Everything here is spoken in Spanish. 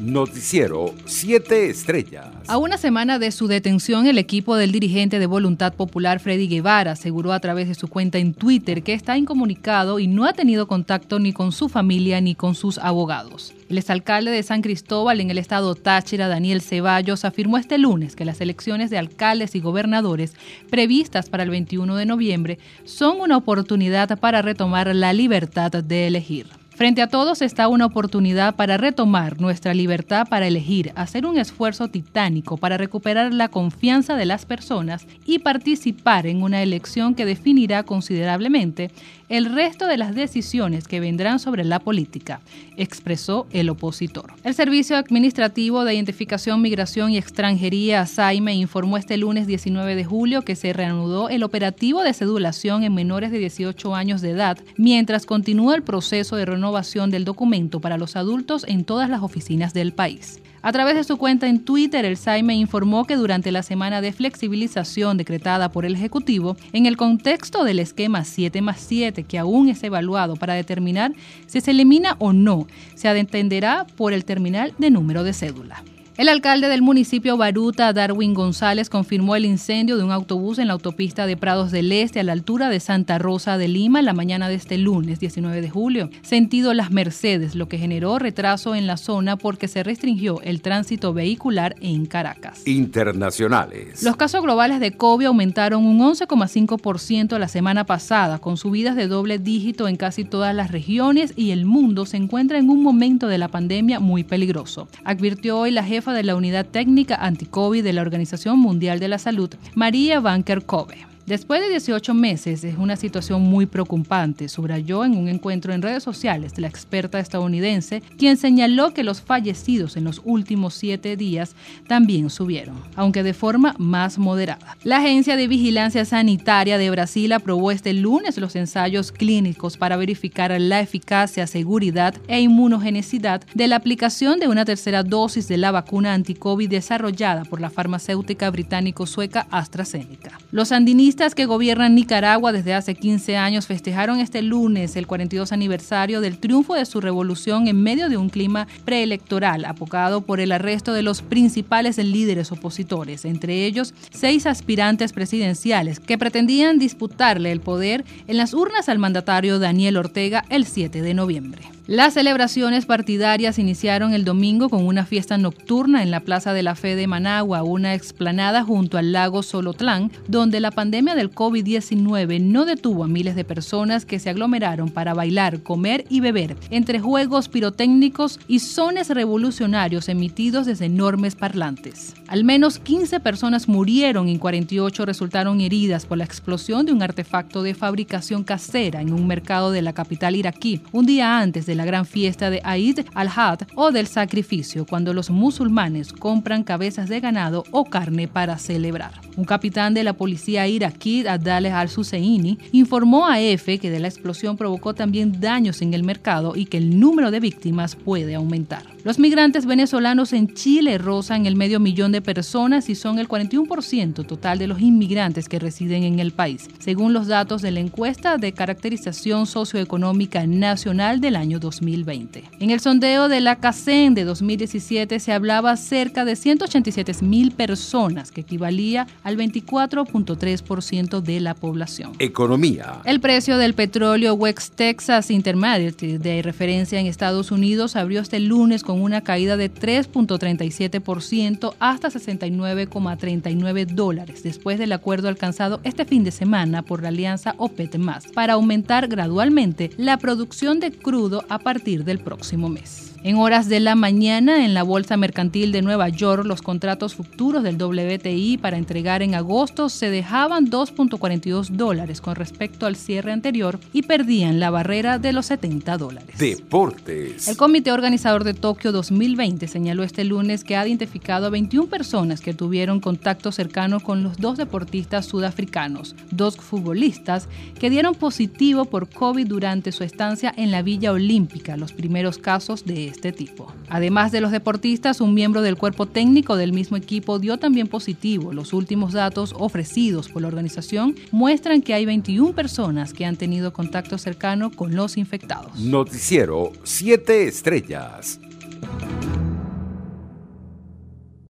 Noticiero 7 Estrellas. A una semana de su detención, el equipo del dirigente de Voluntad Popular, Freddy Guevara, aseguró a través de su cuenta en Twitter que está incomunicado y no ha tenido contacto ni con su familia ni con sus abogados. El exalcalde de San Cristóbal en el estado Táchira, Daniel Ceballos, afirmó este lunes que las elecciones de alcaldes y gobernadores previstas para el 21 de noviembre son una oportunidad para retomar la libertad de elegir. Frente a todos está una oportunidad para retomar nuestra libertad para elegir, hacer un esfuerzo titánico para recuperar la confianza de las personas y participar en una elección que definirá considerablemente el resto de las decisiones que vendrán sobre la política, expresó el opositor. El Servicio Administrativo de Identificación, Migración y Extranjería, SAIME, informó este lunes 19 de julio que se reanudó el operativo de cedulación en menores de 18 años de edad, mientras continúa el proceso de renovación del documento para los adultos en todas las oficinas del país. A través de su cuenta en Twitter, el SAIME informó que durante la semana de flexibilización decretada por el Ejecutivo, en el contexto del esquema 7 más 7, que aún es evaluado para determinar si se elimina o no, se atenderá por el terminal de número de cédula. El alcalde del municipio Baruta, Darwin González, confirmó el incendio de un autobús en la autopista de Prados del Este a la altura de Santa Rosa de Lima en la mañana de este lunes 19 de julio, sentido Las Mercedes, lo que generó retraso en la zona porque se restringió el tránsito vehicular en Caracas. Internacionales. Los casos globales de COVID aumentaron un 11,5% la semana pasada, con subidas de doble dígito en casi todas las regiones y el mundo se encuentra en un momento de la pandemia muy peligroso, advirtió hoy la jefa de la Unidad Técnica Anti-COVID de la Organización Mundial de la Salud, María Banker Kobe. Después de 18 meses es una situación muy preocupante, subrayó en un encuentro en redes sociales la experta estadounidense, quien señaló que los fallecidos en los últimos siete días también subieron, aunque de forma más moderada. La Agencia de Vigilancia Sanitaria de Brasil aprobó este lunes los ensayos clínicos para verificar la eficacia, seguridad e inmunogenicidad de la aplicación de una tercera dosis de la vacuna anti-COVID desarrollada por la farmacéutica británico-sueca AstraZeneca. Los que gobiernan Nicaragua desde hace 15 años festejaron este lunes el 42 aniversario del triunfo de su revolución en medio de un clima preelectoral apocado por el arresto de los principales líderes opositores, entre ellos seis aspirantes presidenciales que pretendían disputarle el poder en las urnas al mandatario Daniel Ortega el 7 de noviembre. Las celebraciones partidarias iniciaron el domingo con una fiesta nocturna en la Plaza de la Fe de Managua, una explanada junto al lago Solotlán, donde la pandemia del COVID-19 no detuvo a miles de personas que se aglomeraron para bailar, comer y beber, entre juegos pirotécnicos y sones revolucionarios emitidos desde enormes parlantes. Al menos 15 personas murieron y 48 resultaron heridas por la explosión de un artefacto de fabricación casera en un mercado de la capital iraquí, un día antes de la gran fiesta de Eid al-Had o del sacrificio, cuando los musulmanes compran cabezas de ganado o carne para celebrar. Un capitán de la policía iraquí, Abdallah al-Suseini, informó a EFE que de la explosión provocó también daños en el mercado y que el número de víctimas puede aumentar. Los migrantes venezolanos en Chile rozan el medio millón de personas y son el 41% total de los inmigrantes que residen en el país, según los datos de la encuesta de caracterización socioeconómica nacional del año 2020. En el sondeo de la CACEN de 2017 se hablaba cerca de 187 mil personas, que equivalía al 24.3% de la población. Economía. El precio del petróleo West Texas Intermediate de referencia en Estados Unidos abrió este lunes con una caída de 3.37% hasta 69,39 dólares después del acuerdo alcanzado este fin de semana por la alianza OPET para aumentar gradualmente la producción de crudo a partir del próximo mes. En horas de la mañana, en la Bolsa Mercantil de Nueva York, los contratos futuros del WTI para entregar en agosto se dejaban 2.42 dólares con respecto al cierre anterior y perdían la barrera de los 70 dólares. Deportes. El comité organizador de Tokio 2020 señaló este lunes que ha identificado a 21 personas que tuvieron contacto cercano con los dos deportistas sudafricanos, dos futbolistas, que dieron positivo por COVID durante su estancia en la Villa Olímpica, los primeros casos de este tipo. Además de los deportistas, un miembro del cuerpo técnico del mismo equipo dio también positivo. Los últimos datos ofrecidos por la organización muestran que hay 21 personas que han tenido contacto cercano con los infectados. Noticiero 7 Estrellas.